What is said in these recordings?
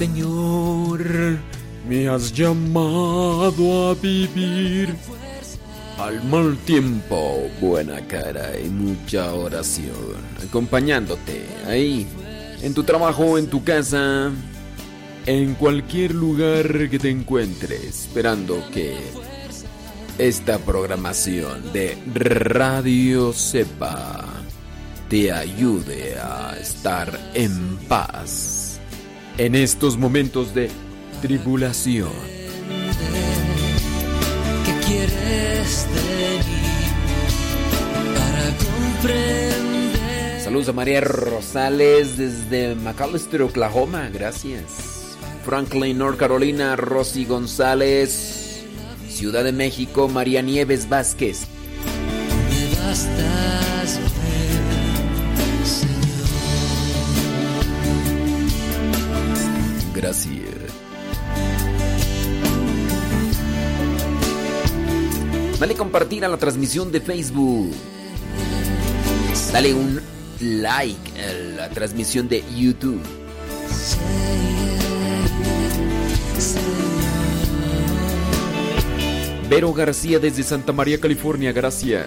Señor. Me has llamado a vivir. Al mal tiempo, buena cara y mucha oración, acompañándote ahí, en tu trabajo, en tu casa, en cualquier lugar que te encuentres, esperando que esta programación de Radio Sepa te ayude a estar en paz en estos momentos de tribulación. ¿Qué quieres de mí para comprender? Saludos a María Rosales desde McAllister, Oklahoma. Gracias. Franklin, North Carolina. Rosy González. Ciudad de México. María Nieves Vázquez. Me bastas Gracias. Dale compartir a la transmisión de Facebook. Dale un like a la transmisión de YouTube. Vero García desde Santa María, California, gracias.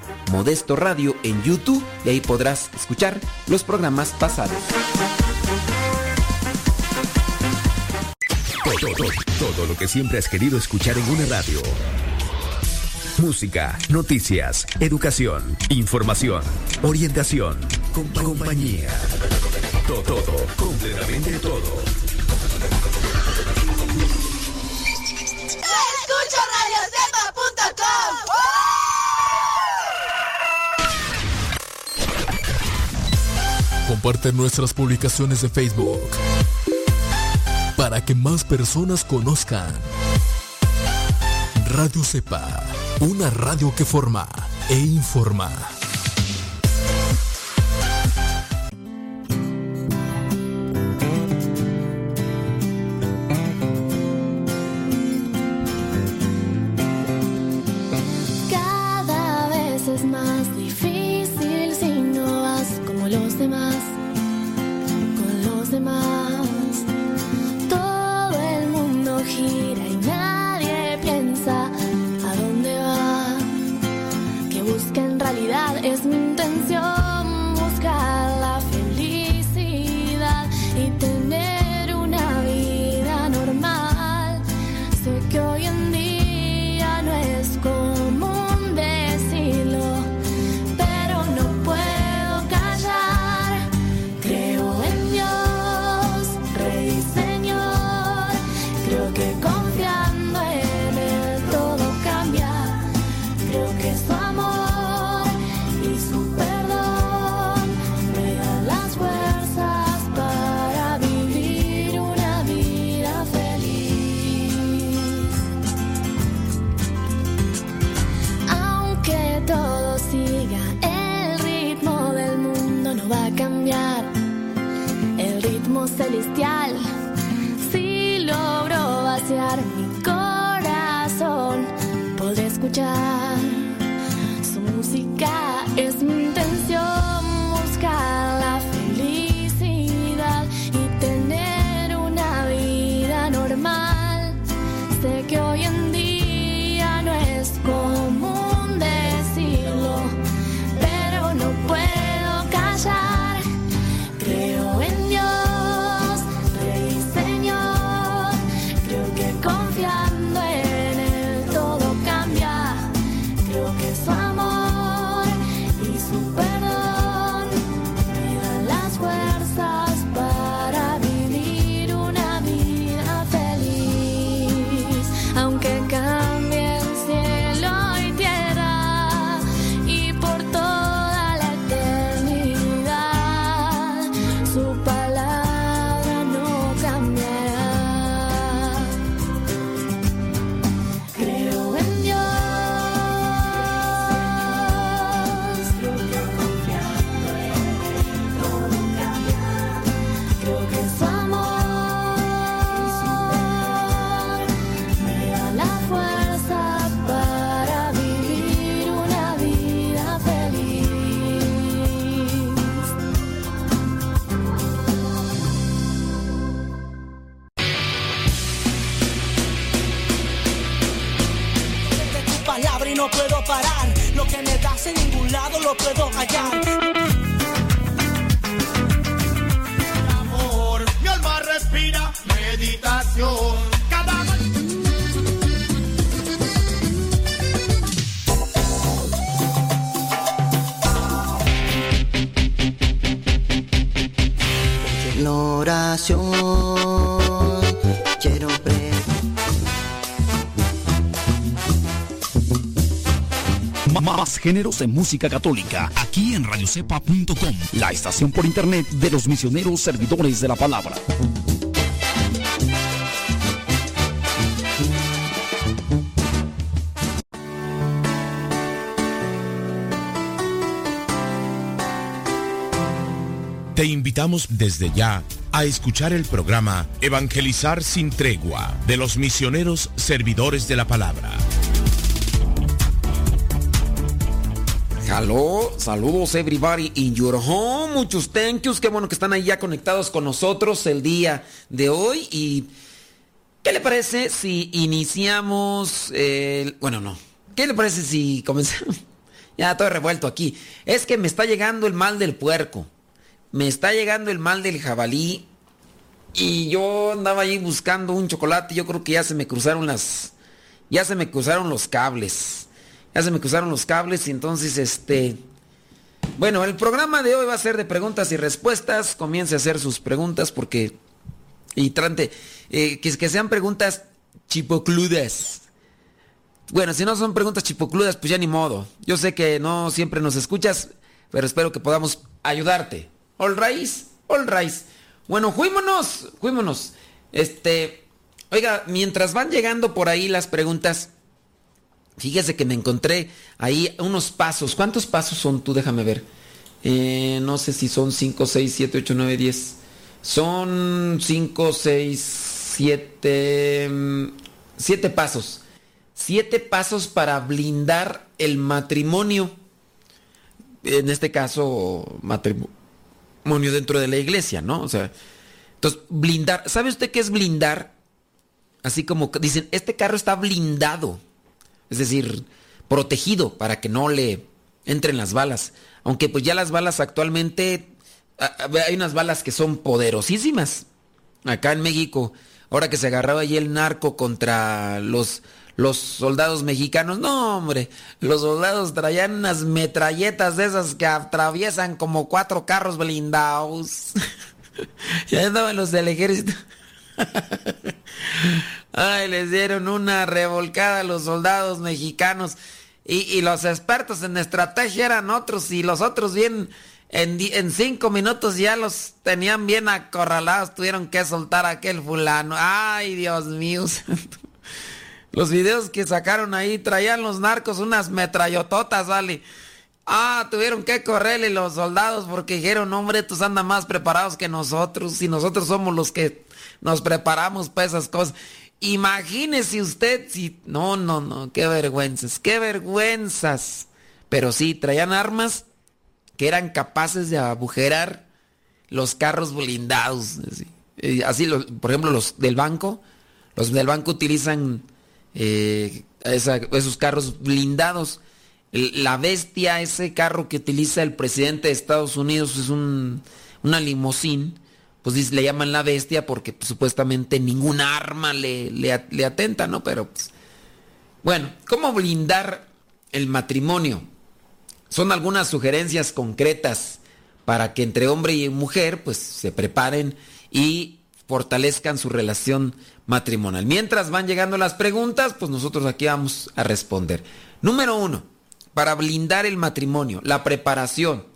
Modesto Radio en YouTube y ahí podrás escuchar los programas pasados. Todo, todo, todo lo que siempre has querido escuchar en una radio. Música, noticias, educación, información, orientación, compañía. Todo, todo, completamente todo. Escucho radiocepa.com. Comparte nuestras publicaciones de Facebook para que más personas conozcan Radio Cepa, una radio que forma e informa. Géneros de música católica aquí en radiocepa.com, la estación por internet de los misioneros servidores de la palabra. Te invitamos desde ya a escuchar el programa Evangelizar sin tregua de los misioneros servidores de la palabra. Hello, saludos everybody in your home. Muchos thank yous. Qué bueno que están ahí ya conectados con nosotros el día de hoy. Y ¿qué le parece si iniciamos el... Bueno, no. ¿Qué le parece si comenzamos? ya estoy revuelto aquí. Es que me está llegando el mal del puerco. Me está llegando el mal del jabalí. Y yo andaba ahí buscando un chocolate. Yo creo que ya se me cruzaron las... Ya se me cruzaron los cables. Ya se me cruzaron los cables y entonces este... Bueno, el programa de hoy va a ser de preguntas y respuestas. Comience a hacer sus preguntas porque... Y trate, eh, que, sean preguntas chipocludas. Bueno, si no son preguntas chipocludas, pues ya ni modo. Yo sé que no siempre nos escuchas, pero espero que podamos ayudarte. All rise, all. Bueno, juímonos, juímonos. Este, oiga, mientras van llegando por ahí las preguntas, fíjese que me encontré ahí unos pasos. ¿Cuántos pasos son tú? Déjame ver. Eh, no sé si son 5, 6, 7, 8, 9, 10. Son 5, 6, 7... 7 pasos. 7 pasos para blindar el matrimonio. En este caso, matrimonio dentro de la iglesia, ¿no? O sea, entonces, blindar. ¿Sabe usted qué es blindar? Así como dicen, este carro está blindado. Es decir, protegido para que no le entren las balas. Aunque pues ya las balas actualmente, hay unas balas que son poderosísimas. Acá en México, ahora que se agarraba allí el narco contra los, los soldados mexicanos, no hombre, los soldados traían unas metralletas de esas que atraviesan como cuatro carros blindados. ya andaban los del ejército. Ay, les dieron una revolcada a los soldados mexicanos. Y, y, los expertos en estrategia eran otros y los otros bien, en, en, cinco minutos ya los tenían bien acorralados, tuvieron que soltar a aquel fulano. Ay, Dios mío. Los videos que sacaron ahí traían los narcos unas metrallototas, vale. Ah, tuvieron que correrle los soldados porque dijeron, hombre, estos andan más preparados que nosotros y nosotros somos los que nos preparamos para esas cosas. Imagínese usted si... No, no, no, qué vergüenzas, qué vergüenzas. Pero sí, traían armas que eran capaces de agujerar los carros blindados. Así, así por ejemplo, los del banco, los del banco utilizan eh, esos carros blindados. La bestia, ese carro que utiliza el presidente de Estados Unidos es un, una limusín pues le llaman la bestia porque pues, supuestamente ningún arma le, le, le, atenta, ¿no? Pero pues, bueno, ¿cómo blindar el matrimonio? Son algunas sugerencias concretas para que entre hombre y mujer pues se preparen y fortalezcan su relación matrimonial. Mientras van llegando las preguntas, pues nosotros aquí vamos a responder. Número uno, para blindar el matrimonio, la preparación.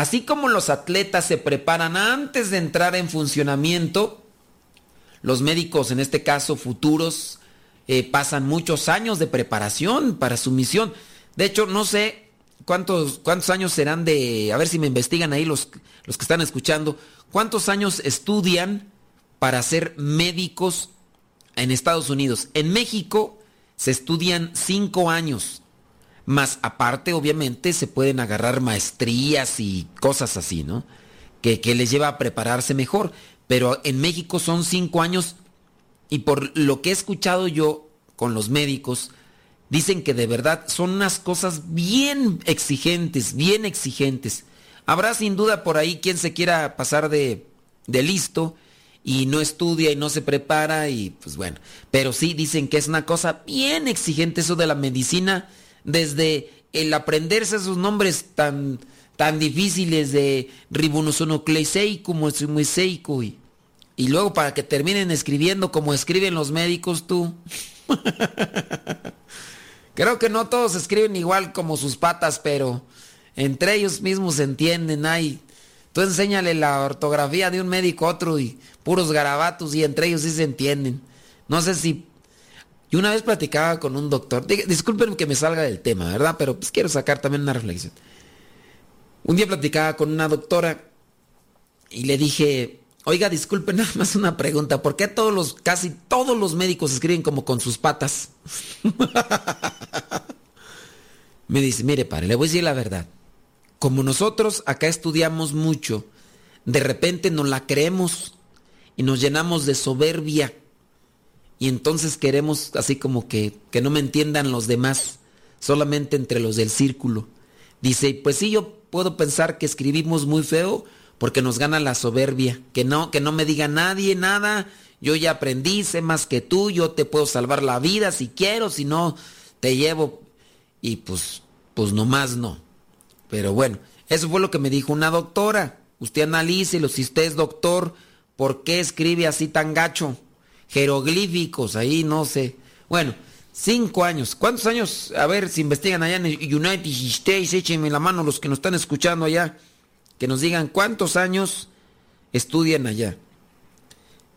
Así como los atletas se preparan antes de entrar en funcionamiento, los médicos, en este caso futuros, eh, pasan muchos años de preparación para su misión. De hecho, no sé cuántos, cuántos años serán de, a ver si me investigan ahí los, los que están escuchando, cuántos años estudian para ser médicos en Estados Unidos. En México se estudian cinco años. Más aparte, obviamente, se pueden agarrar maestrías y cosas así, ¿no? Que, que, les lleva a prepararse mejor. Pero en México son cinco años y por lo que he escuchado yo con los médicos, dicen que de verdad son unas cosas bien exigentes, bien exigentes. Habrá sin duda por ahí quien se quiera pasar de, de listo y no estudia y no se prepara y pues bueno. Pero sí dicen que es una cosa bien exigente eso de la medicina desde el aprenderse esos nombres tan, tan difíciles de ribonucleoseico, mueseico y, y luego para que terminen escribiendo como escriben los médicos tú. Creo que no todos escriben igual como sus patas, pero entre ellos mismos se entienden. Ay, tú enséñale la ortografía de un médico a otro y puros garabatos y entre ellos sí se entienden. No sé si y una vez platicaba con un doctor, disculpen que me salga del tema, ¿verdad? Pero pues quiero sacar también una reflexión. Un día platicaba con una doctora y le dije, oiga, disculpen nada más una pregunta, ¿por qué todos los, casi todos los médicos escriben como con sus patas? me dice, mire, padre, le voy a decir la verdad. Como nosotros acá estudiamos mucho, de repente nos la creemos y nos llenamos de soberbia y entonces queremos así como que, que no me entiendan los demás, solamente entre los del círculo. Dice, pues sí, yo puedo pensar que escribimos muy feo porque nos gana la soberbia, que no, que no me diga nadie nada, yo ya aprendí, sé más que tú, yo te puedo salvar la vida si quiero, si no, te llevo. Y pues, pues nomás no. Pero bueno, Eso fue lo que me dijo una doctora. Usted analícelo, si usted es doctor, ¿por qué escribe así tan gacho? Jeroglíficos, ahí no sé. Bueno, cinco años. ¿Cuántos años? A ver, si investigan allá en United States, échenme la mano los que nos están escuchando allá. Que nos digan cuántos años estudian allá.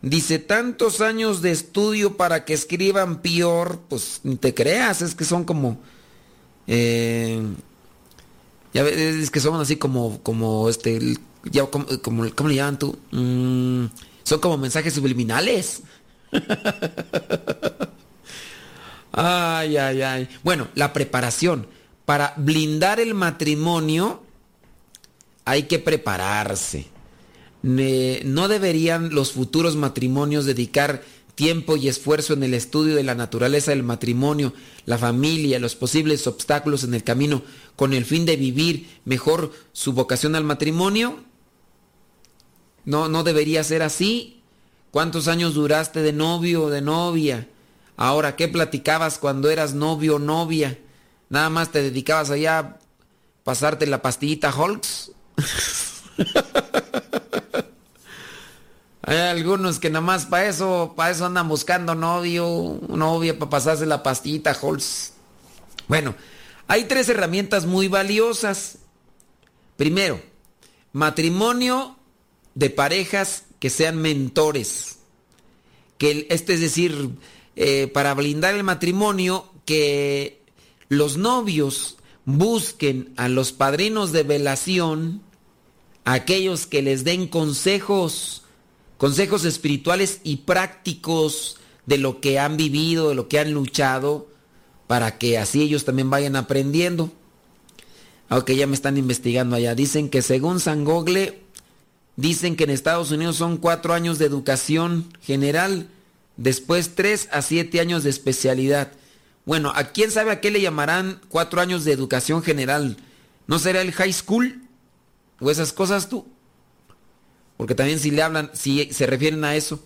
Dice, tantos años de estudio para que escriban peor, pues ni te creas, es que son como... eh, ya ves, es que son así como, como este, ya como, como- ¿cómo le llaman tú? Mm, son como mensajes subliminales. Ay, ay, ay. Bueno, la preparación. Para blindar el matrimonio hay que prepararse. No deberían los futuros matrimonios dedicar tiempo y esfuerzo en el estudio de la naturaleza del matrimonio, la familia, los posibles obstáculos en el camino, con el fin de vivir mejor su vocación al matrimonio? No, no debería ser así. ¿Cuántos años duraste de novio o de novia? Ahora, ¿qué platicabas cuando eras novio o novia? Nada más te dedicabas allá a pasarte la pastillita Holtz. Hay algunos que nada más para eso, para eso andan buscando novio, novia, para pasarse la pastillita Holtz. Bueno, hay tres herramientas muy valiosas. Primero, matrimonio de parejas que sean mentores. Que este es decir, eh, para blindar el matrimonio, que los novios busquen a los padrinos de velación, aquellos que les den consejos, consejos espirituales y prácticos de lo que han vivido, de lo que han luchado, para que así ellos también vayan aprendiendo. Aunque ya me están investigando allá. Dicen que según San Gogle, dicen que en Estados Unidos son cuatro años de educación general, después tres a siete años de especialidad. Bueno, ¿a quién sabe a qué le llamarán cuatro años de educación general? ¿No será el high school? ¿O esas cosas tú? Porque también si le hablan, si se refieren a eso.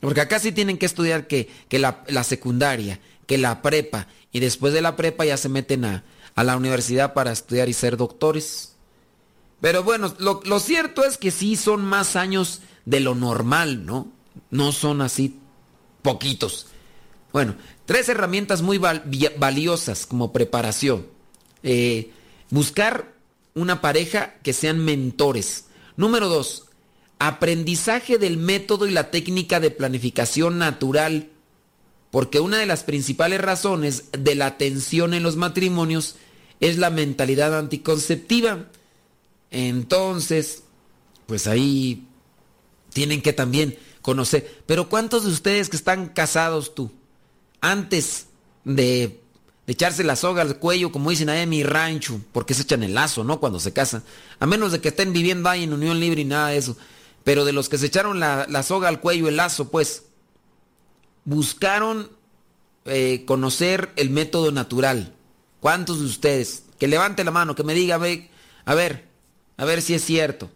Porque acá sí tienen que estudiar que, que la, la secundaria, que la prepa, y después de la prepa ya se meten a, a la universidad para estudiar y ser doctores. Pero bueno, lo, lo cierto es que sí son más años de lo normal, ¿no? No son así poquitos. Bueno, tres herramientas muy valiosas como preparación. Eh, buscar una pareja que sean mentores. Número dos, aprendizaje del método y la técnica de planificación natural. Porque una de las principales razones de la tensión en los matrimonios es la mentalidad anticonceptiva. Entonces, pues ahí tienen que también conocer. Pero ¿cuántos de ustedes que están casados tú, antes de, echarse la soga al cuello, como dicen ahí en mi rancho, porque se echan el lazo, ¿no? Cuando se casan. A menos de que estén viviendo ahí en unión libre y nada de eso. Pero de los que se echaron la, soga al cuello, el lazo, pues, buscaron eh, conocer el método natural. ¿Cuántos de ustedes? Que levante la mano, que me diga, ve, a ver, a ver si es cierto.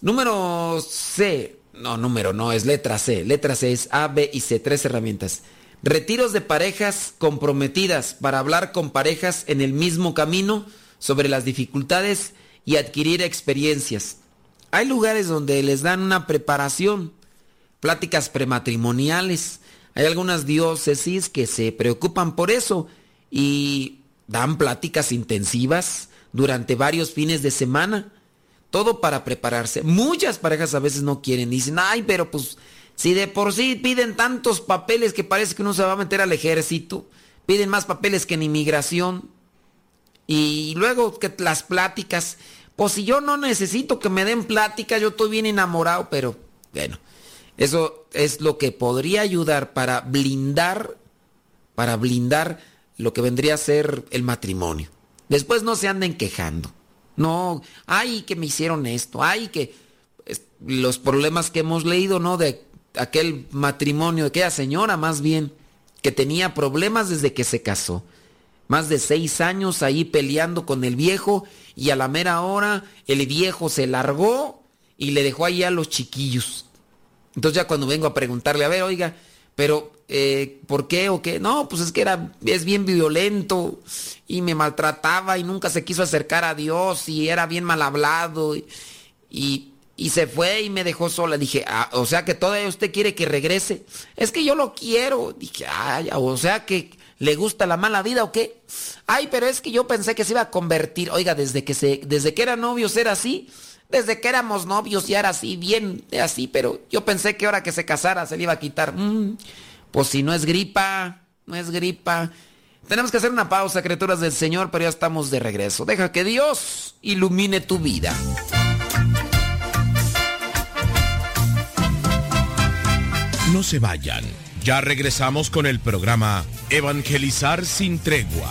Número C. No, número no, es letra C. Letra C es A, B y C, tres herramientas. Retiros de parejas comprometidas para hablar con parejas en el mismo camino sobre las dificultades y adquirir experiencias. Hay lugares donde les dan una preparación, pláticas prematrimoniales. Hay algunas diócesis que se preocupan por eso y dan pláticas intensivas durante varios fines de semana. Todo para prepararse. Muchas parejas a veces no quieren. Dicen, ay, pero pues si de por sí piden tantos papeles que parece que uno se va a meter al ejército. Piden más papeles que en inmigración. Y luego que las pláticas. Pues si yo no necesito que me den pláticas, yo estoy bien enamorado, pero bueno. Eso es lo que podría ayudar para blindar, para blindar lo que vendría a ser el matrimonio. Después no se anden quejando. No, ay, que me hicieron esto, ay, que los problemas que hemos leído, ¿no? De aquel matrimonio, de aquella señora más bien, que tenía problemas desde que se casó. Más de seis años ahí peleando con el viejo y a la mera hora el viejo se largó y le dejó ahí a los chiquillos. Entonces ya cuando vengo a preguntarle, a ver, oiga, pero eh, ¿por qué o qué? No, pues es que era, es bien violento y me maltrataba y nunca se quiso acercar a Dios y era bien mal hablado y, y, se fue y me dejó sola. Dije, ah, o sea que todavía usted quiere que regrese. Es que yo lo quiero. Dije, ay, o sea que le gusta la mala vida o qué. Ay, pero es que yo pensé que se iba a convertir. Oiga, desde que se, desde que era novios era así. Desde que éramos novios ya era así, bien así, pero yo pensé que ahora que se casara se le iba a quitar. Mm, pues si no es gripa, no es gripa. Tenemos que hacer una pausa, criaturas del Señor, pero ya estamos de regreso. Deja que Dios ilumine tu vida. No se vayan. Ya regresamos con el programa Evangelizar sin tregua.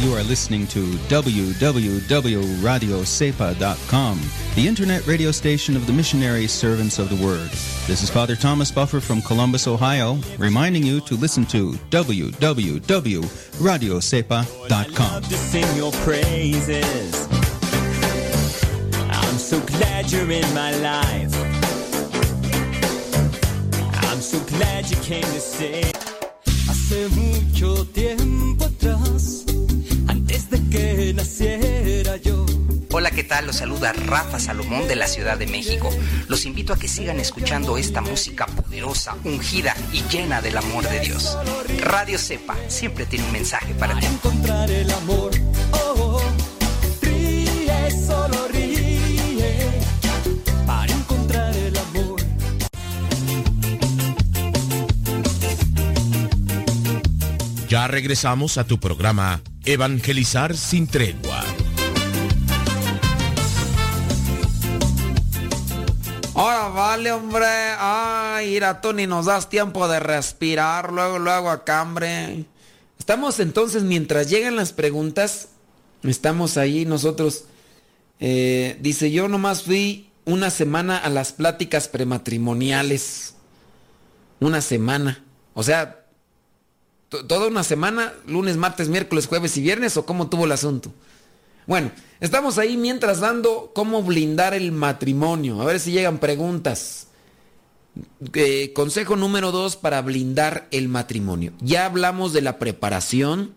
You are listening to www.radiosepa.com, the internet radio station of the missionary servants of the word. This is Father Thomas Buffer from Columbus, Ohio, reminding you to listen to www.radiocepa.com. to sing your praises. I'm so glad you're in my life. I'm so glad you came to say. Hace mucho tiempo atrás, antes de que naciera yo. Hola, ¿qué tal? Los saluda Rafa Salomón de la Ciudad de México. Los invito a que sigan escuchando esta música poderosa, ungida y llena del amor de Dios. Radio Cepa siempre tiene un mensaje para ti. encontrar el amor. Oh, oh, ríe, solo Ya regresamos a tu programa Evangelizar sin tregua. Ahora vale, hombre. Ay, mira, tú ni nos das tiempo de respirar. Luego, luego acá, hombre. Estamos entonces, mientras llegan las preguntas, estamos ahí nosotros. Eh, dice, yo nomás fui una semana a las pláticas prematrimoniales. Una semana. O sea, toda una semana, lunes, martes, miércoles, jueves y viernes, o cómo tuvo el asunto. Bueno, estamos ahí mientras dando cómo blindar el matrimonio. A ver si llegan preguntas. Eh, consejo número dos para blindar el matrimonio. Ya hablamos de la preparación,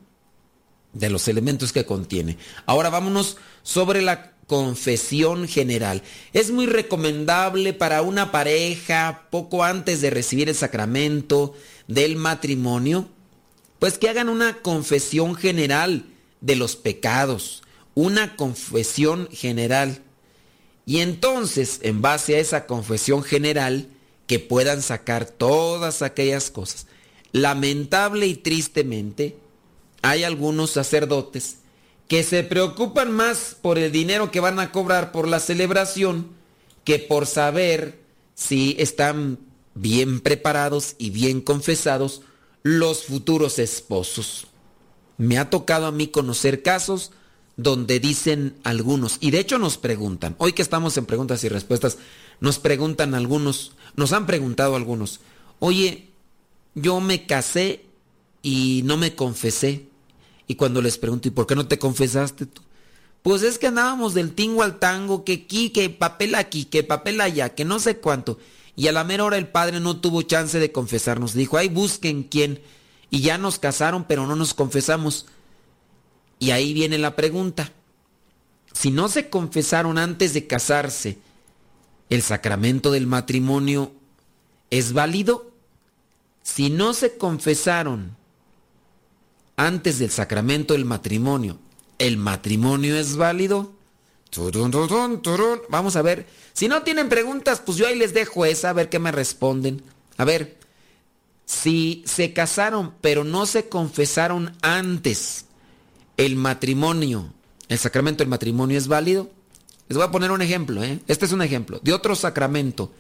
de los elementos que contiene. Ahora vámonos sobre la confesión general. Es muy recomendable para una pareja poco antes de recibir el sacramento del matrimonio, pues que hagan una confesión general de los pecados, una confesión general. Y entonces, en base a esa confesión general, que puedan sacar todas aquellas cosas. Lamentable y tristemente, hay algunos sacerdotes que se preocupan más por el dinero que van a cobrar por la celebración que por saber si están bien preparados y bien confesados los futuros esposos. Me ha tocado a mí conocer casos donde dicen algunos, y de hecho nos preguntan, hoy que estamos en preguntas y respuestas, nos preguntan algunos, nos han preguntado algunos, oye, yo me casé y no me confesé. Y cuando les pregunto, ¿y por qué no te confesaste tú? Pues es que andábamos del tingo al tango, que aquí, que papel aquí, que papel allá, que no sé cuánto. Y a la mera hora el padre no tuvo chance de confesarnos. Dijo, ay, busquen quién. Y ya nos casaron, pero no nos confesamos. Y ahí viene la pregunta. Si no se confesaron antes de casarse, ¿el sacramento del matrimonio es válido? Si no se confesaron antes del sacramento del matrimonio, ¿el matrimonio es válido? Vamos a ver. Si no tienen preguntas, pues yo ahí les dejo esa, a ver qué me responden. A ver, si se casaron pero no se confesaron antes, ¿el matrimonio, el sacramento del matrimonio es válido? Les voy a poner un ejemplo, ¿eh? Este es un ejemplo de otro sacramento.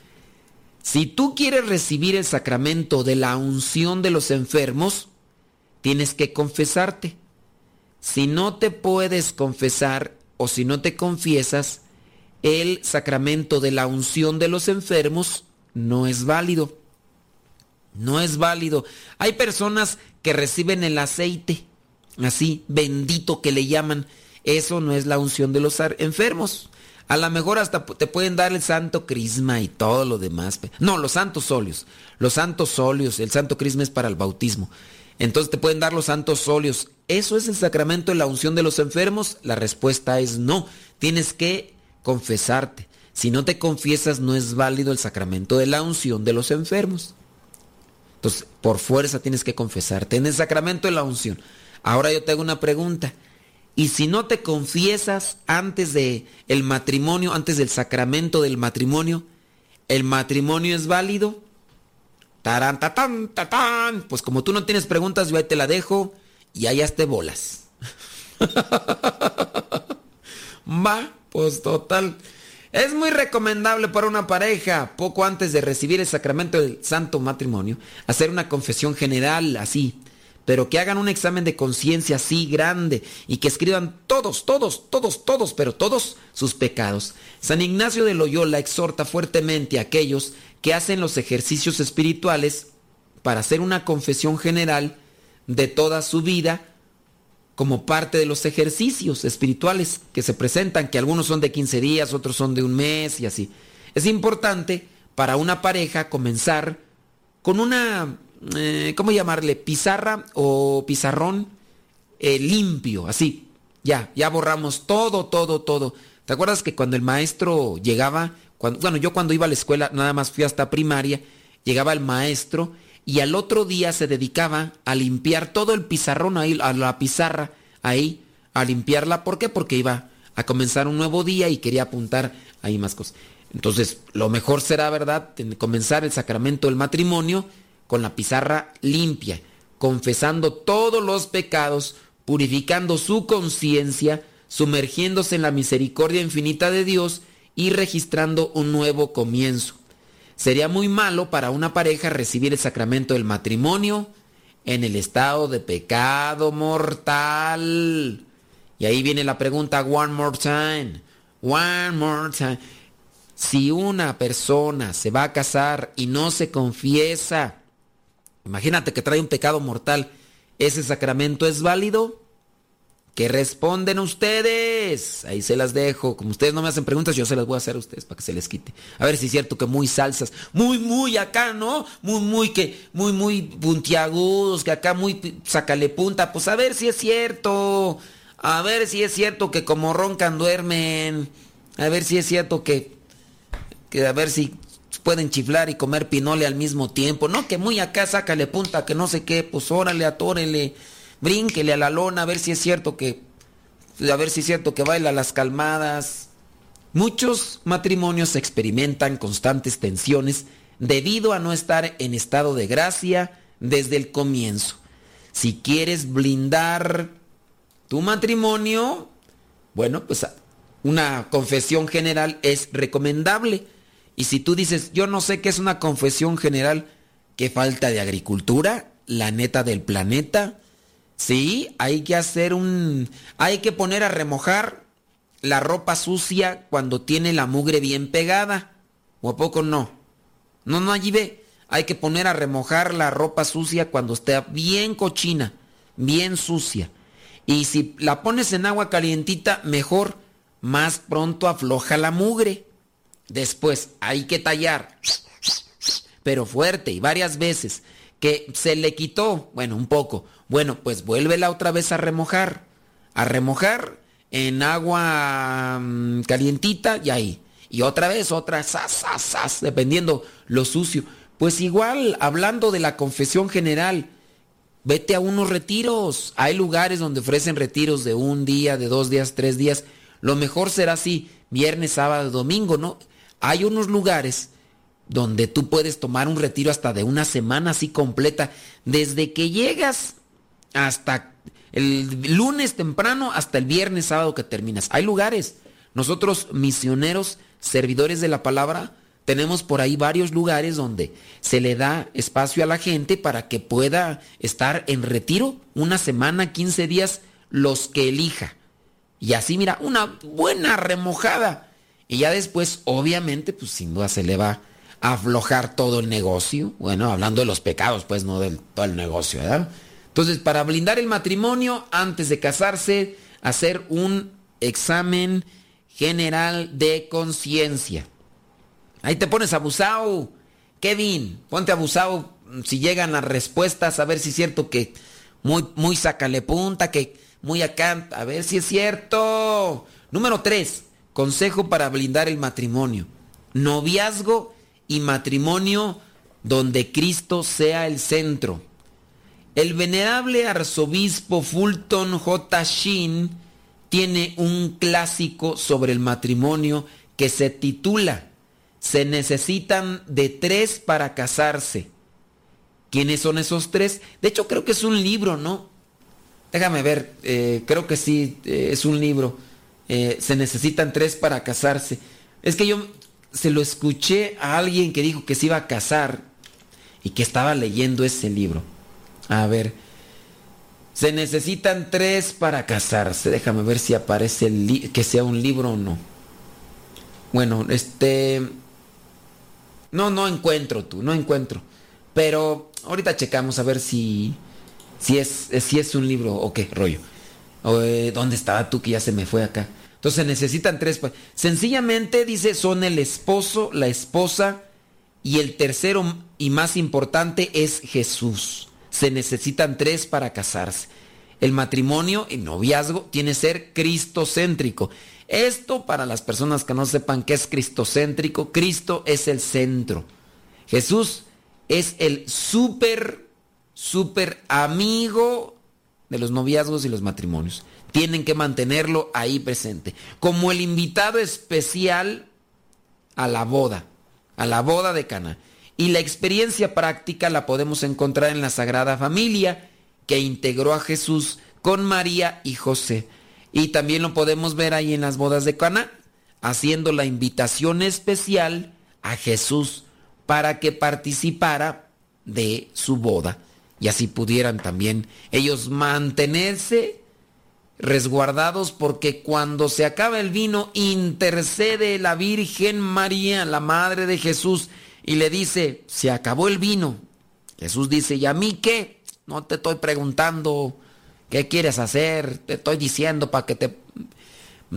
Si tú quieres recibir el sacramento de la unción de los enfermos, tienes que confesarte. Si no te puedes confesar o si no te confiesas, el sacramento de la unción de los enfermos no es válido. No es válido. Hay personas que reciben el aceite, así, bendito que le llaman. Eso no es la unción de los enfermos. A lo mejor hasta te pueden dar el santo crisma y todo lo demás. No, los santos óleos. Los santos óleos. El santo crisma es para el bautismo. Entonces te pueden dar los santos óleos. ¿Eso es el sacramento de la unción de los enfermos? La respuesta es no. Tienes que confesarte. Si no te confiesas, no es válido el sacramento de la unción de los enfermos. Entonces, por fuerza tienes que confesarte en el sacramento de la unción. Ahora yo te hago una pregunta. Y si no te confiesas antes de matrimonio, antes del sacramento del matrimonio, ¿el matrimonio es válido? Tarán, tatán, tatán. Pues como tú no tienes preguntas, yo ahí te la dejo y allá te bolas. Va, pues total. Es muy recomendable para una pareja, poco antes de recibir el sacramento del santo matrimonio, hacer una confesión general así, pero que hagan un examen de conciencia así grande y que escriban todos, todos, todos, todos, pero todos sus pecados. San Ignacio de Loyola exhorta fuertemente a aquellos que hacen los ejercicios espirituales para hacer una confesión general de toda su vida como parte de los ejercicios espirituales que se presentan, que algunos son de 15 días, otros son de un mes y así. Es importante para una pareja comenzar con una, eh, ¿cómo llamarle? Pizarra o pizarrón eh, limpio, así. Ya, ya borramos todo, todo, todo. ¿Te acuerdas que cuando el maestro llegaba, cuando, bueno, yo cuando iba a la escuela, nada más fui hasta primaria, llegaba el maestro y al otro día se dedicaba a limpiar todo el pizarrón ahí, a la pizarra ahí, a limpiarla. ¿Por qué? Porque iba a comenzar un nuevo día y quería apuntar ahí más cosas. Entonces, lo mejor será, ¿verdad?, en comenzar el sacramento del matrimonio con la pizarra limpia, confesando todos los pecados, purificando su conciencia, sumergiéndose en la misericordia infinita de Dios y registrando un nuevo comienzo. Sería muy malo para una pareja recibir el sacramento del matrimonio en el estado de pecado mortal. Y ahí viene la pregunta, one more time, one more time. Si una persona se va a casar y no se confiesa, imagínate que trae un pecado mortal, ¿ese sacramento es válido? ¿Qué responden ustedes? Ahí se las dejo. Como ustedes no me hacen preguntas, yo se las voy a hacer a ustedes para que se les quite. A ver si es cierto que muy salsas, muy, muy acá, ¿no? Muy, muy que, muy, muy puntiagudos, que acá muy sácale punta. Pues a ver si es cierto. A ver si es cierto que como roncan duermen. A ver si es cierto que, que a ver si pueden chiflar y comer pinole al mismo tiempo. No, que muy acá sácale punta, que no sé qué, pues órale, atórele, brínquele a la lona, a ver si es cierto que, a ver si es cierto que baila las calmadas. Muchos matrimonios experimentan constantes tensiones debido a no estar en estado de gracia desde el comienzo. Si quieres blindar tu matrimonio, bueno, pues una confesión general es recomendable. Y si tú dices, yo no sé qué es una confesión general, qué falta de agricultura, la neta del planeta. Sí, hay que hacer un... Hay que poner a remojar la ropa sucia cuando tiene la mugre bien pegada. ¿O a poco no? No, no, allí ve. Hay que poner a remojar la ropa sucia cuando esté bien cochina, bien sucia. Y si la pones en agua calientita, mejor. Más pronto afloja la mugre. Después hay que tallar. Pero fuerte y varias veces. Que se le quitó, bueno, un poco. Bueno, pues vuélvela otra vez a remojar. A remojar en agua mm, calientita y ahí. Y otra vez, otra, sas, sas, sas, dependiendo lo sucio. Pues igual, hablando de la confesión general, vete a unos retiros. Hay lugares donde ofrecen retiros de un día, de dos días, tres días. lo mejor será así, viernes, sábado, domingo, ¿no? Hay unos lugares donde tú puedes tomar un retiro hasta de una semana así completa, desde que llegas hasta el lunes temprano hasta el viernes, sábado que terminas. Hay lugares. Nosotros, misioneros, servidores de la palabra, tenemos por ahí varios lugares donde se le da espacio a la gente para que pueda estar en retiro una semana, 15 días, los que elija. Y así, mira, una buena remojada. Y ya después, obviamente, pues sin duda se le va aflojar todo el negocio. Bueno, hablando de los pecados, pues no del todo el negocio, ¿verdad? Entonces, para blindar el matrimonio, antes de casarse, hacer un examen general de conciencia. Ahí te pones abusado. Kevin, ponte abusado si llegan las respuestas, a ver si es cierto que muy, muy sácale punta, que muy acá, a ver si es cierto. Número 3, consejo para blindar el matrimonio. Noviazgo y matrimonio donde Cristo sea el centro. El venerable arzobispo Fulton J. Sheen tiene un clásico sobre el matrimonio que se titula Se necesitan de tres para casarse. ¿Quiénes son esos tres? De hecho, creo que es un libro, ¿no? Déjame ver, eh, creo que sí, eh, es un libro. Eh, se necesitan tres para casarse. Es que yo se lo escuché a alguien que dijo que se iba a casar y que estaba leyendo ese libro. A ver. Se necesitan tres para casarse. Déjame ver si aparece el que sea un libro o no. Bueno, este... No, no encuentro tú, no encuentro. Pero ahorita checamos a ver si, si, es, si es un libro o qué rollo. Eh, ¿Dónde estaba tú que ya se me fue acá? Entonces necesitan tres. Sencillamente dice son el esposo, la esposa y el tercero y más importante es Jesús. Se necesitan tres para casarse. El matrimonio y noviazgo tiene que ser cristocéntrico. Esto para las personas que no sepan qué es cristocéntrico, Cristo es el centro. Jesús es el súper, súper amigo de los noviazgos y los matrimonios. Tienen que mantenerlo ahí presente. Como el invitado especial a la boda, a la boda de Cana. Y la experiencia práctica la podemos encontrar en la Sagrada Familia, que integró a Jesús con María y José. Y también lo podemos ver ahí en las bodas de Cana, haciendo la invitación especial a Jesús para que participara de su boda. Y así pudieran también ellos mantenerse resguardados porque cuando se acaba el vino intercede la Virgen María, la Madre de Jesús, y le dice, se acabó el vino. Jesús dice, ¿y a mí qué? No te estoy preguntando qué quieres hacer, te estoy diciendo para que te...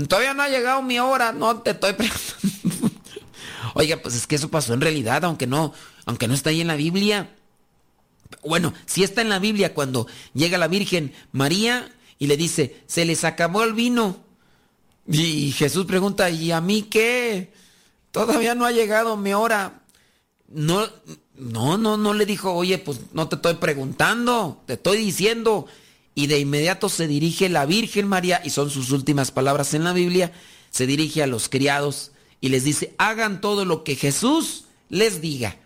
Todavía no ha llegado mi hora, no te estoy preguntando. Oiga, pues es que eso pasó en realidad, aunque no, aunque no está ahí en la Biblia. Bueno, si está en la Biblia cuando llega la Virgen María y le dice, se les acabó el vino. Y Jesús pregunta, ¿y a mí qué? Todavía no ha llegado mi hora. No, no, no, no le dijo, oye, pues no te estoy preguntando, te estoy diciendo. Y de inmediato se dirige la Virgen María, y son sus últimas palabras en la Biblia, se dirige a los criados y les dice, hagan todo lo que Jesús les diga.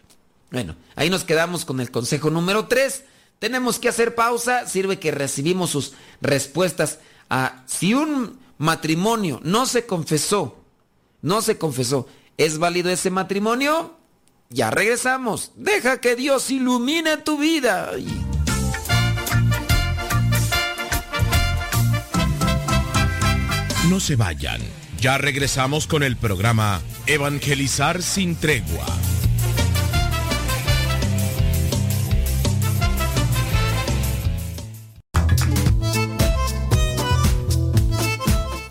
Bueno, ahí nos quedamos con el consejo número 3. Tenemos que hacer pausa, sirve que recibimos sus respuestas a si un matrimonio no se confesó, no se confesó, ¿es válido ese matrimonio? Ya regresamos. Deja que Dios ilumine tu vida. No se vayan. Ya regresamos con el programa Evangelizar sin tregua.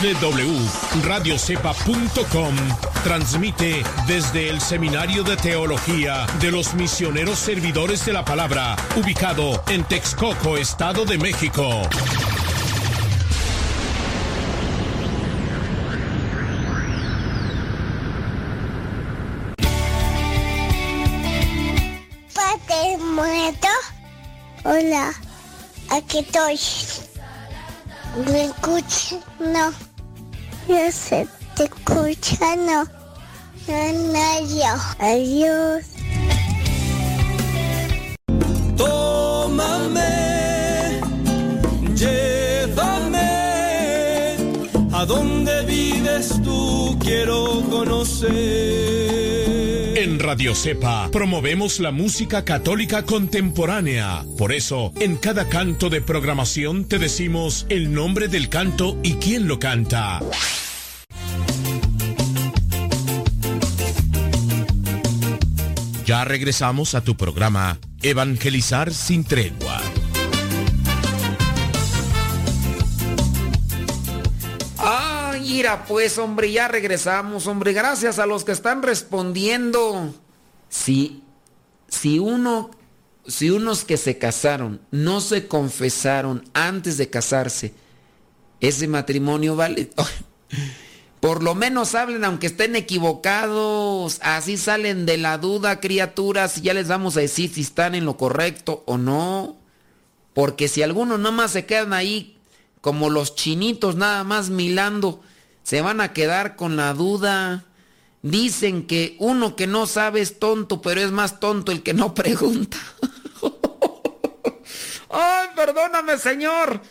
www.radiocepa.com transmite desde el Seminario de Teología de los Misioneros Servidores de la Palabra, ubicado en Texcoco, Estado de México. Padre muerto. Hola, aquí estoy. ¿Me escuchas? No. Yo sé, te escucha, no. No, no, yo. Adiós. Tómame, llévame a donde vives tú, quiero conocer. En Radio Cepa promovemos la música católica contemporánea. Por eso, en cada canto de programación te decimos el nombre del canto y quién lo canta. Ya regresamos a tu programa Evangelizar sin tregua. Mira, pues, hombre, ya regresamos, hombre. Gracias a los que están respondiendo. Si, si uno, si unos que se casaron no se confesaron antes de casarse, ese matrimonio vale. Por lo menos hablen aunque estén equivocados. Así salen de la duda, criaturas, y ya les vamos a decir si están en lo correcto o no. Porque si algunos nada más se quedan ahí como los chinitos nada más milando, se van a quedar con la duda. Dicen que uno que no sabe es tonto, pero es más tonto el que no pregunta. Ay, perdóname, señor.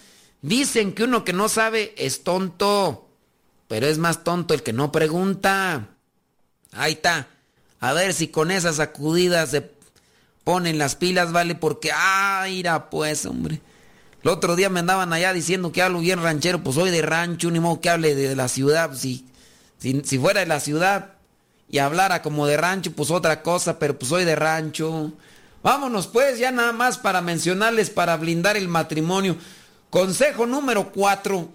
Dicen que uno que no sabe es tonto, pero es más tonto el que no pregunta. Ahí está. A ver si con esas sacudidas se ponen las pilas, ¿vale? Porque, ah, ira pues, hombre. El otro día me andaban allá diciendo que hablo bien ranchero, pues soy de rancho, ni modo que hable de la ciudad. Si, si, si fuera de la ciudad y hablara como de rancho, pues otra cosa, pero pues soy de rancho. Vámonos pues, ya nada más para mencionarles, para blindar el matrimonio. Consejo número 4.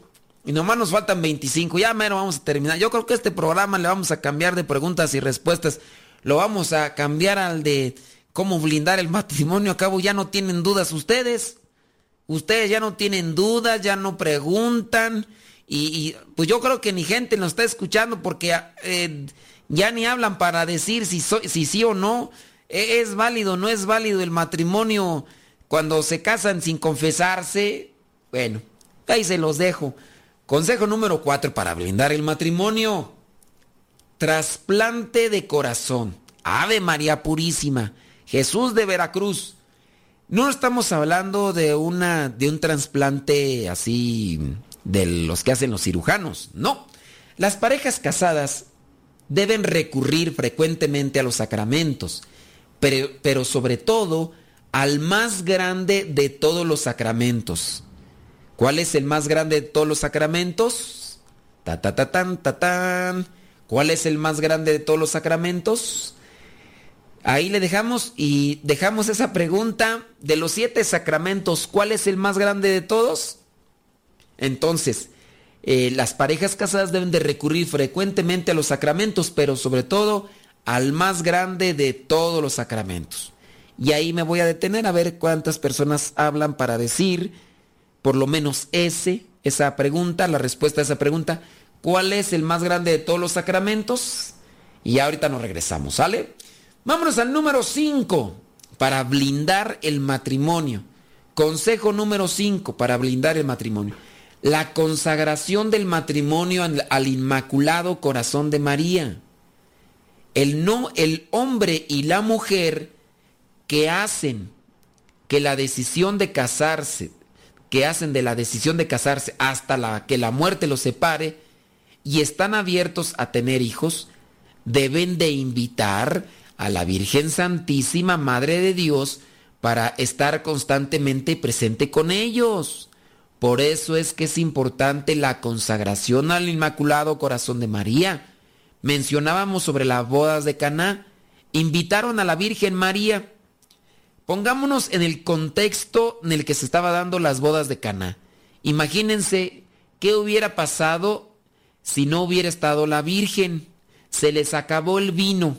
Y nomás nos faltan 25. Ya mero vamos a terminar. Yo creo que este programa le vamos a cambiar de preguntas y respuestas. Lo vamos a cambiar al de cómo blindar el matrimonio. A cabo ya no tienen dudas ustedes. Ustedes ya no tienen dudas, ya no preguntan. Y, pues yo creo que ni gente nos está escuchando porque eh, ya ni hablan para decir si, sí o no. ¿E, ¿Es válido no es válido el matrimonio cuando se casan sin confesarse? Bueno, ahí se los dejo. Consejo número 4 para blindar el matrimonio. Trasplante de corazón. Ave María Purísima. Jesús de Veracruz. No estamos hablando de una de un trasplante así de los que hacen los cirujanos. No. Las parejas casadas deben recurrir frecuentemente a los sacramentos, pero, pero sobre todo al más grande de todos los sacramentos. ¿Cuál es el más grande de todos los sacramentos? Ta ta ta tan ta tan. ¿Cuál es el más grande de todos los sacramentos? Ahí le dejamos y dejamos esa pregunta de los siete sacramentos. ¿Cuál es el más grande de todos? Entonces, eh, las parejas casadas deben de recurrir frecuentemente a los sacramentos, pero sobre todo al más grande de todos los sacramentos. Y ahí me voy a detener a ver cuántas personas hablan para decir por lo menos ese, esa pregunta, la respuesta a esa pregunta. ¿Cuál es el más grande de todos los sacramentos? Y ahorita nos regresamos, ¿sale? Vámonos al número 5 para blindar el matrimonio. Consejo número 5 para blindar el matrimonio. La consagración del matrimonio al, Inmaculado Corazón de María. El, no, el hombre y la mujer que hacen que la decisión de casarse, que hacen de la decisión de casarse hasta la, que la muerte los separe y están abiertos a tener hijos, deben de invitar a la Virgen Santísima, Madre de Dios, para estar constantemente presente con ellos. Por eso es que es importante la consagración al Inmaculado Corazón de María. Mencionábamos sobre las bodas de Caná. Invitaron a la Virgen María. Pongámonos en el contexto en el que se estaba dando las bodas de Caná. Imagínense qué hubiera pasado si no hubiera estado la Virgen? Se les acabó el vino.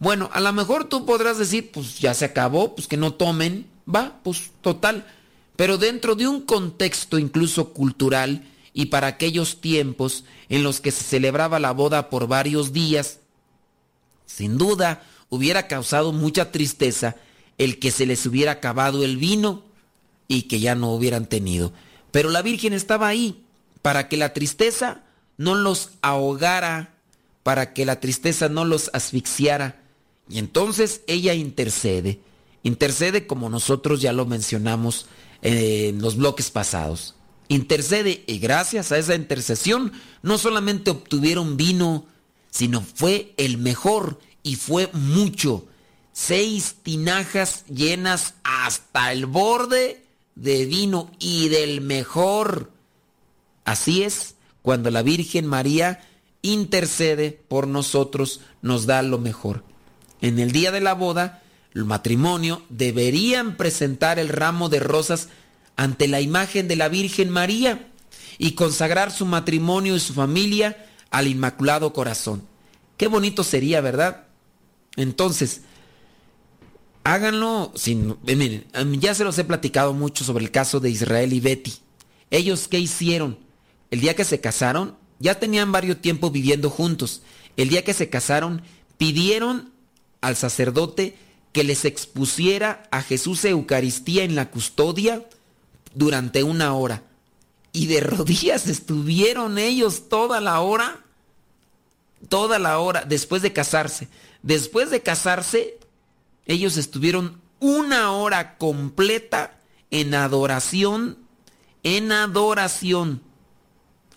Bueno, a lo mejor tú podrás decir, pues ya se acabó, pues que no tomen, va, pues total. Pero dentro de un contexto incluso cultural y para aquellos tiempos en los que se celebraba la boda por varios días, sin duda hubiera causado mucha tristeza el que se les hubiera acabado el vino y que ya no hubieran tenido. Pero la Virgen estaba ahí para que la tristeza no los ahogara, para que la tristeza no los asfixiara. Y entonces ella intercede, intercede como nosotros ya lo mencionamos en los bloques pasados. Intercede y gracias a esa intercesión no solamente obtuvieron vino, sino fue el mejor y fue mucho. Seis tinajas llenas hasta el borde de vino y del mejor. Así es, cuando la Virgen María intercede por nosotros, nos da lo mejor. En el día de la boda, el matrimonio deberían presentar el ramo de rosas ante la imagen de la Virgen María y consagrar su matrimonio y su familia al Inmaculado Corazón. Qué bonito sería, ¿verdad? Entonces, háganlo sin... eh, Miren, ya se los he platicado mucho sobre el caso de Israel y Betty. Ellos, ¿qué hicieron? El día que se casaron, ya tenían varios tiempos viviendo juntos. El día que se casaron, pidieron al sacerdote que les expusiera a Jesús Eucaristía en la custodia durante una hora. Y de rodillas estuvieron ellos toda la hora, toda la hora, después de casarse. Después de casarse, ellos estuvieron una hora completa en adoración, en adoración,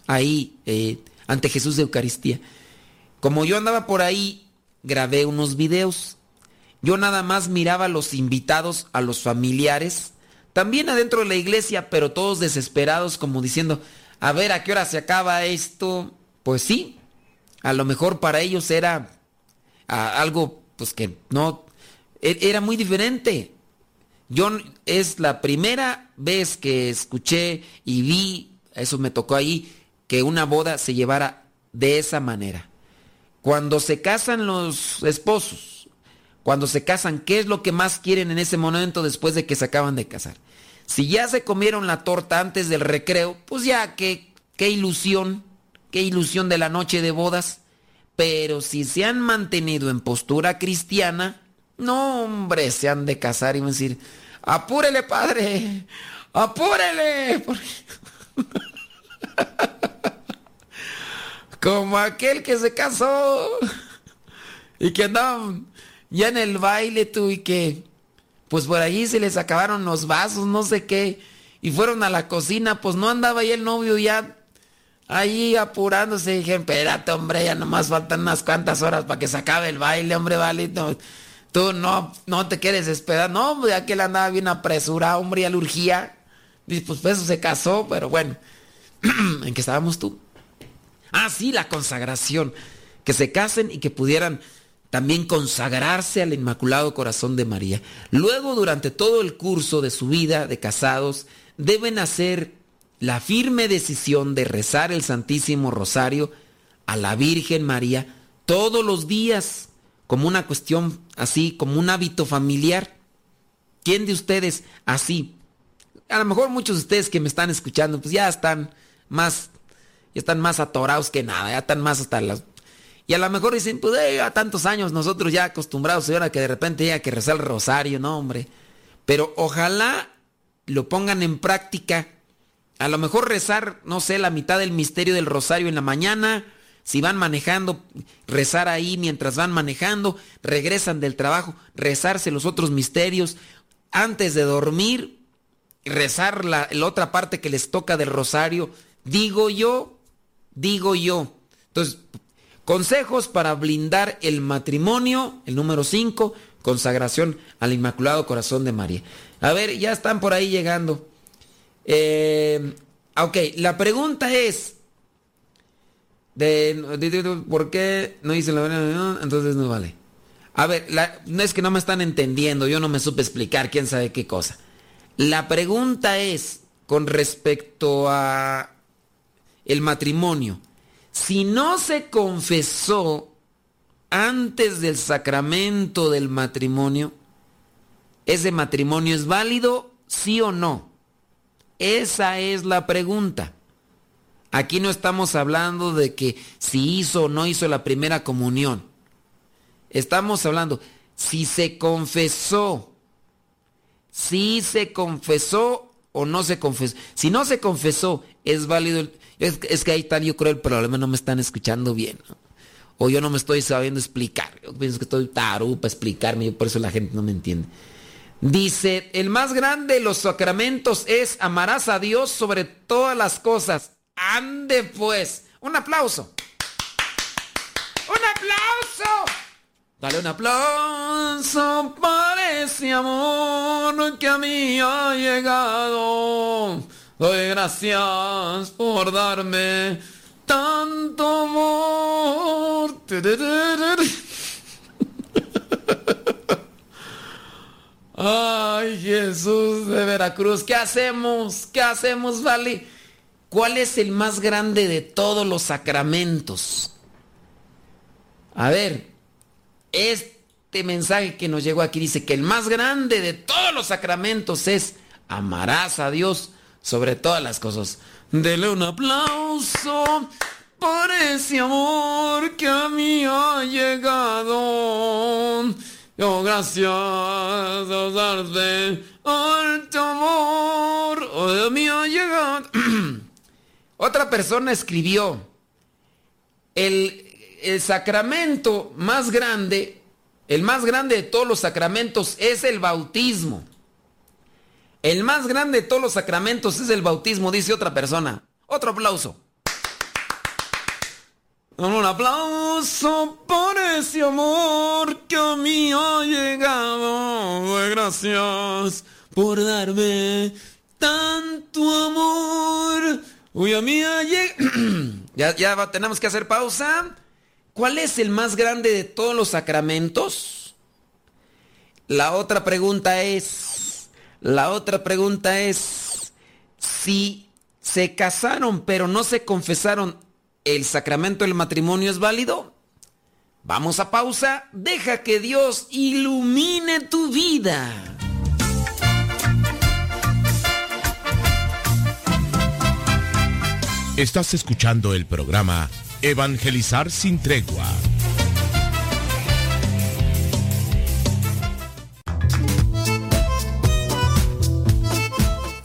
ahí, eh, ante Jesús de Eucaristía. Como yo andaba por ahí, grabé unos videos. Yo nada más miraba a los invitados, a los familiares, también adentro de la iglesia, pero todos desesperados como diciendo, a ver, ¿a qué hora se acaba esto? Pues sí, a lo mejor para ellos era ah, algo pues que no, e- era muy diferente. Yo es la primera vez que escuché y vi, eso me tocó ahí, que una boda se llevara de esa manera. Cuando se casan los esposos, cuando se casan, ¿qué es lo que más quieren en ese momento después de que se acaban de casar? Si ya se comieron la torta antes del recreo, pues ya, qué, qué ilusión, qué ilusión de la noche de bodas. Pero si se han mantenido en postura cristiana, no, hombre, se han de casar y van a decir, apúrele, padre, apúrele. Como aquel que se casó y que andaba ya en el baile tú y que pues por allí se les acabaron los vasos, no sé qué, y fueron a la cocina, pues no andaba ahí el novio ya ahí apurándose, dije, espérate hombre, ya nomás faltan unas cuantas horas para que se acabe el baile, hombre, vale, tú no, no te quieres esperar, no, hombre, aquel andaba bien apresurado, hombre, ya le urgía, pues por eso se casó, pero bueno, ¿en qué estábamos tú? Ah, sí, la consagración. Que se casen y que pudieran también consagrarse al Inmaculado Corazón de María. Luego, durante todo el curso de su vida de casados, deben hacer la firme decisión de rezar el Santísimo Rosario a la Virgen María todos los días, como una cuestión así, como un hábito familiar. ¿Quién de ustedes así? A lo mejor muchos de ustedes que me están escuchando, pues ya están más ya están más atorados que nada, ya están más hasta las... Y a lo mejor dicen, pues eh, a tantos años nosotros ya acostumbrados, y ahora que de repente haya que rezar el rosario, no hombre. Pero ojalá lo pongan en práctica. A lo mejor rezar, no sé, la mitad del misterio del rosario en la mañana, si van manejando, rezar ahí mientras van manejando, regresan del trabajo, rezarse los otros misterios, antes de dormir, rezar la, la otra parte que les toca del rosario, digo yo, digo yo. Entonces, consejos para blindar el matrimonio, el número 5, consagración al Inmaculado Corazón de María. A ver, ya están por ahí llegando. Eh, ok, la pregunta es, de, ¿por qué no hice la... Entonces no vale. A ver, no es que no me están entendiendo, yo no me supe explicar quién sabe qué cosa. La pregunta es, con respecto a el matrimonio, Si no se confesó antes del sacramento del matrimonio, ¿ese matrimonio es válido, sí o no? Esa es la pregunta. Aquí no estamos hablando de que si hizo o no hizo la primera comunión. Estamos hablando, si se confesó, si se confesó o no se confesó. Si no se confesó, es válido. el- es, es que ahí está, yo creo, el problema, no me están escuchando bien. O yo no me estoy sabiendo explicar. Yo pienso que estoy tarú para explicarme, y por eso la gente no me entiende. Dice, el más grande de los sacramentos es amarás a Dios sobre todas las cosas. Ande pues. Un aplauso. Un aplauso. Dale un aplauso para ese amor que a mí ha llegado. Doy gracias por darme tanto amor. Ay, Jesús de Veracruz, ¿qué hacemos? ¿Qué hacemos, Vale? ¿Cuál es el más grande de todos los sacramentos? A ver, este mensaje que nos llegó aquí dice que el más grande de todos los sacramentos es amarás a Dios sobre todas las cosas. Dele un aplauso por ese amor que a mí ha llegado. Yo gracias a darte al tu amor oh, mí ha llegado. Otra persona escribió, el, el sacramento más grande, el más grande de todos los sacramentos es el bautismo. El más grande de todos los sacramentos es el bautismo, dice otra persona. Otro aplauso. Un aplauso por ese amor que a mí ha llegado. Gracias por darme tanto amor. Uy, a mí ha llegado. ya, ya tenemos que hacer pausa. ¿Cuál es el más grande de todos los sacramentos? La otra pregunta es, la otra pregunta es, si se casaron pero no se confesaron, ¿el sacramento del matrimonio es válido? Vamos a pausa, deja que Dios ilumine tu vida. Estás escuchando el programa Evangelizar sin tregua.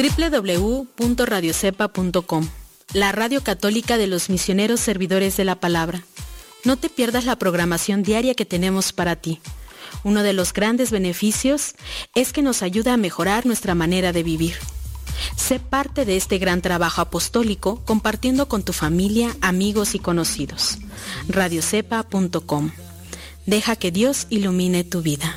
www.radiocepa.com, la radio católica de los misioneros servidores de la palabra. No te pierdas la programación diaria que tenemos para ti. Uno de los grandes beneficios es que nos ayuda a mejorar nuestra manera de vivir. Sé parte de este gran trabajo apostólico compartiendo con tu familia, amigos y conocidos. radiocepa.com. Deja que Dios ilumine tu vida.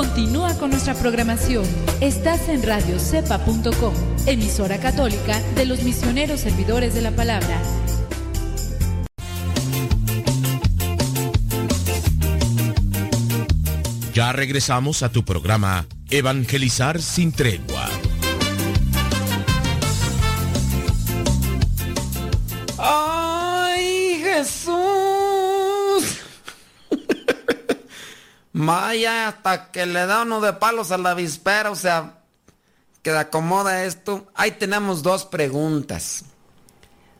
Continúa con nuestra programación. Estás en radiocepa.com, emisora católica de los misioneros servidores de la palabra. Ya regresamos a tu programa Evangelizar sin tregua. Vaya, hasta que le da uno de palos a la vispera, o sea, que acomoda esto, ahí tenemos dos preguntas.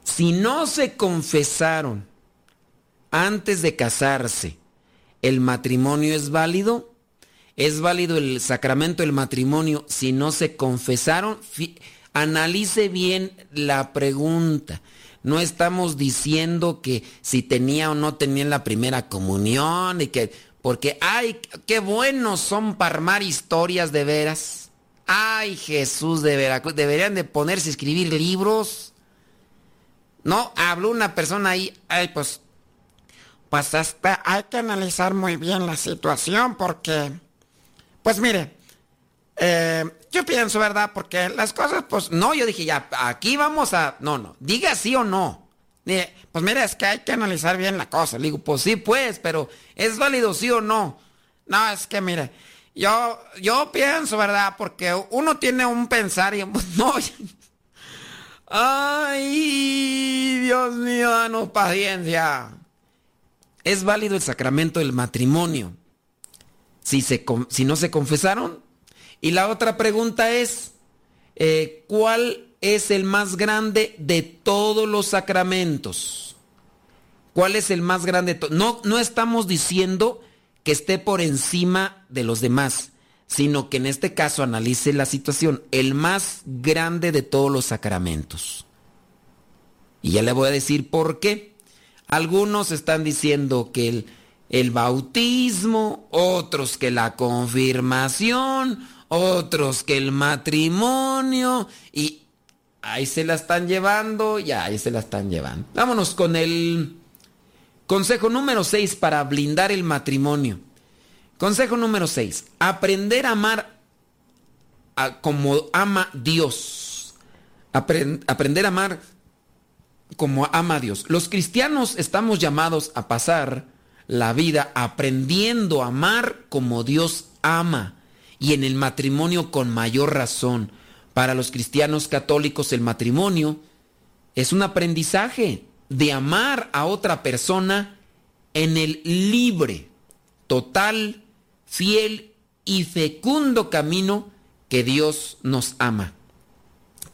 Si no se confesaron antes de casarse, ¿el matrimonio es válido? ¿Es válido el sacramento del matrimonio si no se confesaron? Analice bien la pregunta. No estamos diciendo que si tenía o no tenía la primera comunión y que porque ay, qué buenos son para armar historias de veras. Ay, Jesús de Veracruz, deberían de ponerse a escribir libros. No, habló una persona ahí, ay, pues pues hasta hay que analizar muy bien la situación porque pues mire, eh, yo pienso, ¿verdad? Porque las cosas, pues no, yo dije, ya, aquí vamos a... No, no, diga sí o no. Pues mira, es que hay que analizar bien la cosa. Le digo, pues sí, pues, pero ¿es válido sí o no? No, es que mire, yo, yo pienso, ¿verdad? Porque uno tiene un pensar y no. Ay, Dios mío, danos paciencia. Es válido el sacramento del matrimonio. Si, se, si no se confesaron, y la otra pregunta es, eh, ¿cuál es el más grande de todos los sacramentos? ¿Cuál es el más grande? No, no estamos diciendo que esté por encima de los demás, sino que en este caso analice la situación, el más grande de todos los sacramentos. Y ya le voy a decir por qué. Algunos están diciendo que el, el bautismo, otros que la confirmación, otros que el matrimonio y ahí se la están llevando y ahí se la están llevando. Vámonos con el consejo número 6 para blindar el matrimonio. Consejo número 6. Aprender a amar como ama Dios. aprender a amar como ama Dios. Los cristianos estamos llamados a pasar la vida aprendiendo a amar como Dios ama y en el matrimonio con mayor razón. Para los cristianos católicos el matrimonio es un aprendizaje de amar a otra persona en el libre, total, fiel y fecundo camino que Dios nos ama.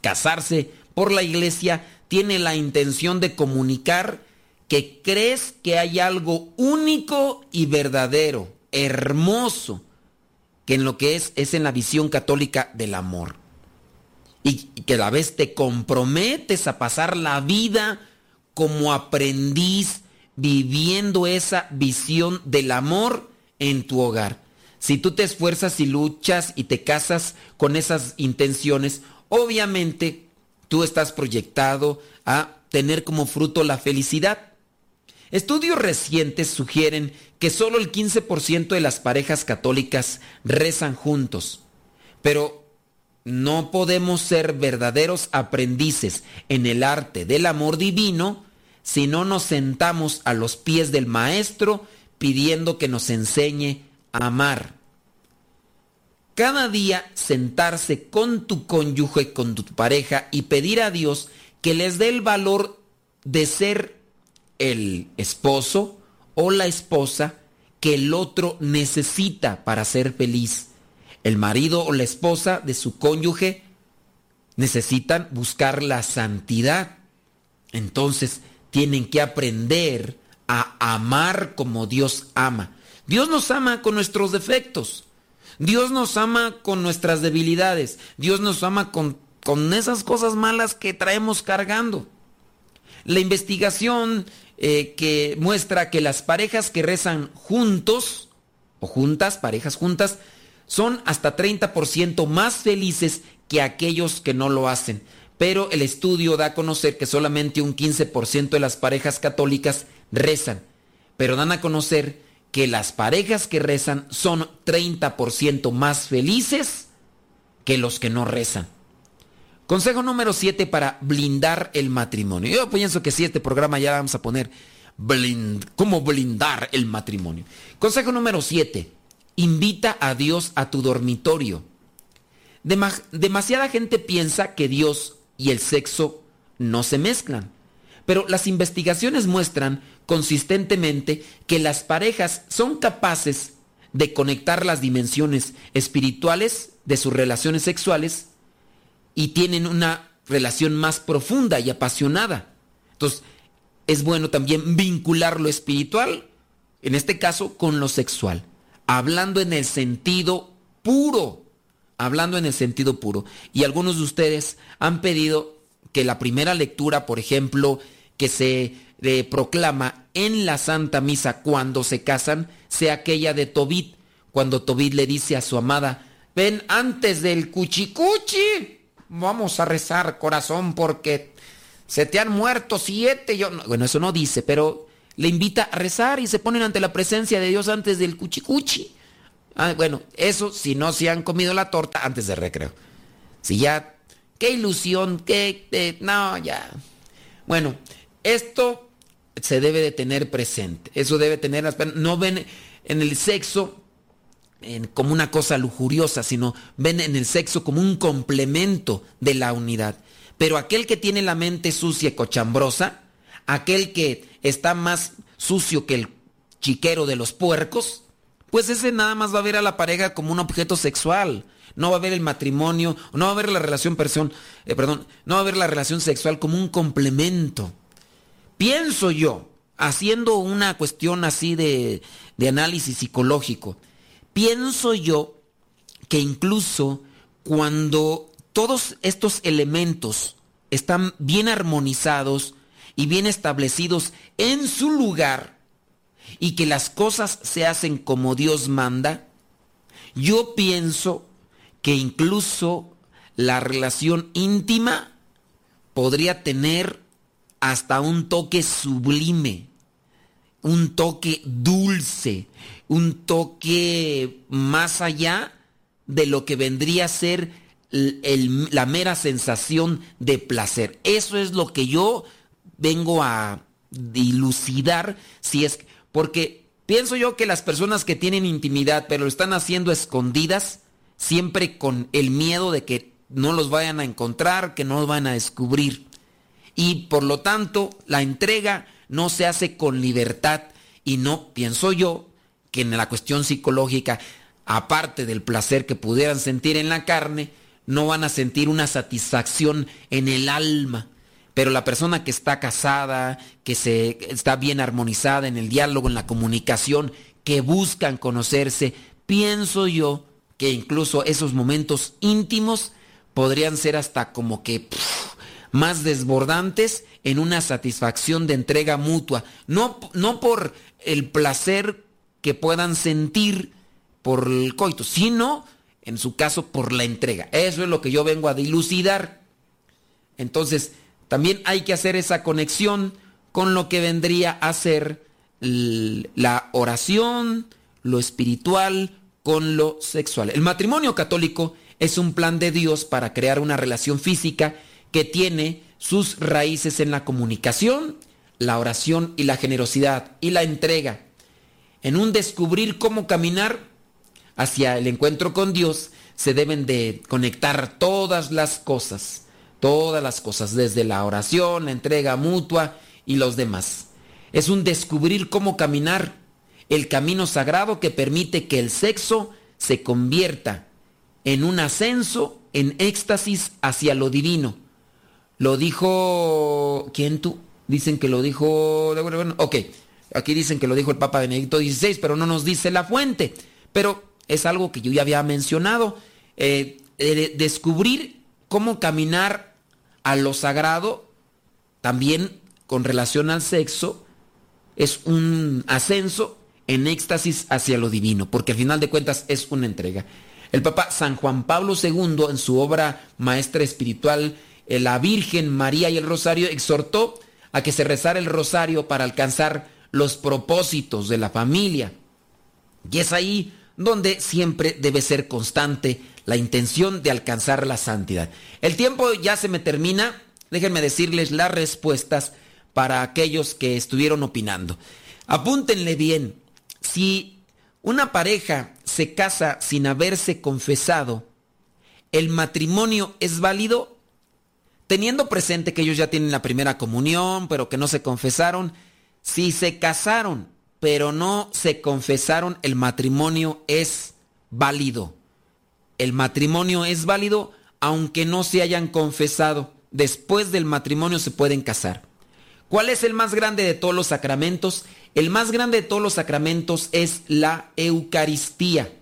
Casarse por la iglesia tiene la intención de comunicar que crees que hay algo único y verdadero, hermoso, que en lo que es es en la visión católica del amor. Y, que la vez te comprometes a pasar la vida como aprendiz viviendo esa visión del amor en tu hogar. Si tú te esfuerzas y luchas y te casas con esas intenciones, obviamente tú estás proyectado a tener como fruto la felicidad. Estudios recientes sugieren que solo el 15% de las parejas católicas rezan juntos, pero no podemos ser verdaderos aprendices en el arte del amor divino si no nos sentamos a los pies del Maestro pidiendo que nos enseñe a amar. Cada día sentarse con tu cónyuge, con tu pareja y pedir a Dios que les dé el valor de ser el esposo o la esposa que el otro necesita para ser feliz. El marido o la esposa de su cónyuge necesitan buscar la santidad. Entonces tienen que aprender a amar como Dios ama. Dios nos ama con nuestros defectos. Dios nos ama con nuestras debilidades. Dios nos ama con, con esas cosas malas que traemos cargando. La investigación eh, que muestra que las parejas que rezan juntos o juntas, parejas juntas, son hasta 30% más felices que aquellos que no lo hacen. Pero el estudio da a conocer que solamente un 15% de las parejas católicas rezan. Pero dan a conocer que las parejas que rezan son 30% más felices que los que no rezan. Consejo número 7 para blindar el matrimonio. Yo pienso que si este programa ya vamos a poner cómo blindar el matrimonio. Consejo número 7. Invita a Dios a tu dormitorio. demasiada gente piensa que Dios y el sexo no se mezclan. Pero las investigaciones muestran consistentemente que las parejas son capaces de conectar las dimensiones espirituales de sus relaciones sexuales y tienen una relación más profunda y apasionada. Entonces, es bueno también vincular lo espiritual, en este caso, con lo sexual, hablando en el sentido puro, hablando en el sentido puro. Y algunos de ustedes han pedido que la primera lectura, por ejemplo, que se eh, proclama en la Santa Misa cuando se casan, sea aquella de Tobit, cuando Tobit le dice a su amada, ven antes del cuchicuchi, vamos a rezar corazón porque se te han muerto siete. Yo, bueno, eso no dice, pero le invita a rezar y se ponen ante la presencia de Dios antes del cuchicuchi. Ah, bueno, eso si no se han comido la torta antes del recreo. Si ya, qué ilusión, qué, no, ya. Bueno, esto se debe de tener presente. Eso debe tener, no ven en el sexo como una cosa lujuriosa, sino ven en el sexo como un complemento de la unidad. Pero aquel que tiene la mente sucia y cochambrosa, aquel que está más sucio que el chiquero de los puercos, pues ese nada más va a ver a la pareja como un objeto sexual. No va a ver el matrimonio, no va a ver la relación eh, perdón, no va a ver la relación sexual como un complemento. Pienso yo, haciendo una cuestión así de, de análisis psicológico, pienso yo que incluso cuando todos estos elementos están bien armonizados y bien establecidos en su lugar y que las cosas se hacen como Dios manda, yo pienso que incluso la relación íntima podría tener hasta un toque sublime, un toque dulce, un toque más allá de lo que vendría a ser la mera sensación de placer. Eso es lo que yo vengo a dilucidar si es porque pienso yo que las personas que tienen intimidad pero lo están haciendo escondidas siempre con el miedo de que no los vayan a encontrar, que no los vayan a descubrir. Y por lo tanto la entrega no se hace con libertad. Y no pienso yo que en la cuestión psicológica aparte del placer que pudieran sentir en la carne no van a sentir una satisfacción en el alma pero la persona que está casada, que se está bien armonizada en el diálogo, en la comunicación, que buscan conocerse, pienso yo que incluso esos momentos íntimos podrían ser hasta como que más desbordantes en una satisfacción de entrega mutua, no, no por el placer que puedan sentir por el coito, sino en su caso por la entrega. Eso es lo que yo vengo a dilucidar. Entonces, también hay que hacer esa conexión con lo que vendría a ser la oración, lo espiritual, con lo sexual. El matrimonio católico es un plan de Dios para crear una relación física que tiene sus raíces en la comunicación, la oración y la generosidad y la entrega. En un descubrir cómo caminar hacia el encuentro con Dios se deben de conectar todas las cosas, todas las cosas, desde la oración, la entrega mutua y los demás. Es un descubrir cómo caminar el camino sagrado que permite que el sexo se convierta en un ascenso, en éxtasis hacia lo divino. Lo dijo... ¿Quién tú? Dicen que lo dijo... Ok, aquí dicen que lo dijo el Papa Benedicto XVI, pero no nos dice la fuente. Pero es algo que yo ya había mencionado. Eh, eh, descubrir cómo caminar a lo sagrado, también con relación al sexo, es un ascenso en éxtasis hacia lo divino, porque al final de cuentas es una entrega. El Papa San Juan Pablo II, en su obra Maestra Espiritual, eh, La Virgen María y el Rosario, exhortó a que se rezara el rosario para alcanzar los propósitos de la familia. Y es ahí donde siempre debe ser constante la intención de alcanzar la santidad. El tiempo ya se me termina. Déjenme decirles las respuestas para aquellos que estuvieron opinando. Apúntenle bien. Si una pareja se casa sin haberse confesado, ¿el matrimonio es válido? Teniendo presente que ellos ya tienen la primera comunión, pero que no se confesaron, si se casaron, pero no se confesaron, el matrimonio es válido. El matrimonio es válido aunque no se hayan confesado. Después del matrimonio se pueden casar. ¿Cuál es el más grande de todos los sacramentos? El más grande de todos los sacramentos es la Eucaristía.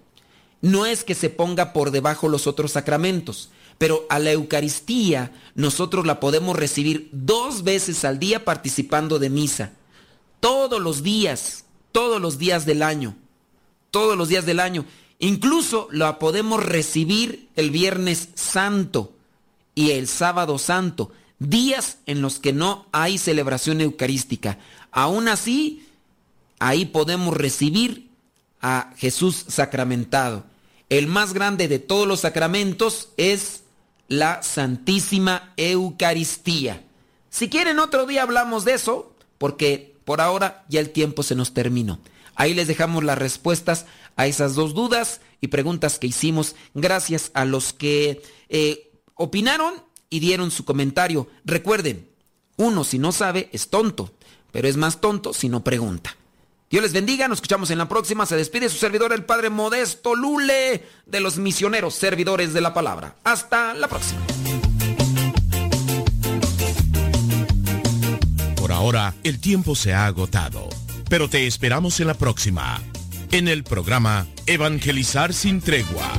No es que se ponga por debajo los otros sacramentos, pero a la Eucaristía nosotros la podemos recibir dos veces al día participando de misa. Todos los días, todos los días del año. Todos los días del año. Incluso la podemos recibir el Viernes Santo y el Sábado Santo, días en los que no hay celebración eucarística. Aún así, ahí podemos recibir a Jesús sacramentado. El más grande de todos los sacramentos es la Santísima Eucaristía. Si quieren otro día hablamos de eso, porque por ahora ya el tiempo se nos terminó. Ahí les dejamos las respuestas a esas dos dudas y preguntas que hicimos gracias a los que eh, opinaron y dieron su comentario. Recuerden, uno si no sabe es tonto, pero es más tonto si no pregunta. Dios les bendiga, nos escuchamos en la próxima. Se despide su servidor, el Padre Modesto Lule, de los misioneros servidores de la palabra. Hasta la próxima. Por ahora, el tiempo se ha agotado, pero te esperamos en la próxima, en el programa Evangelizar sin tregua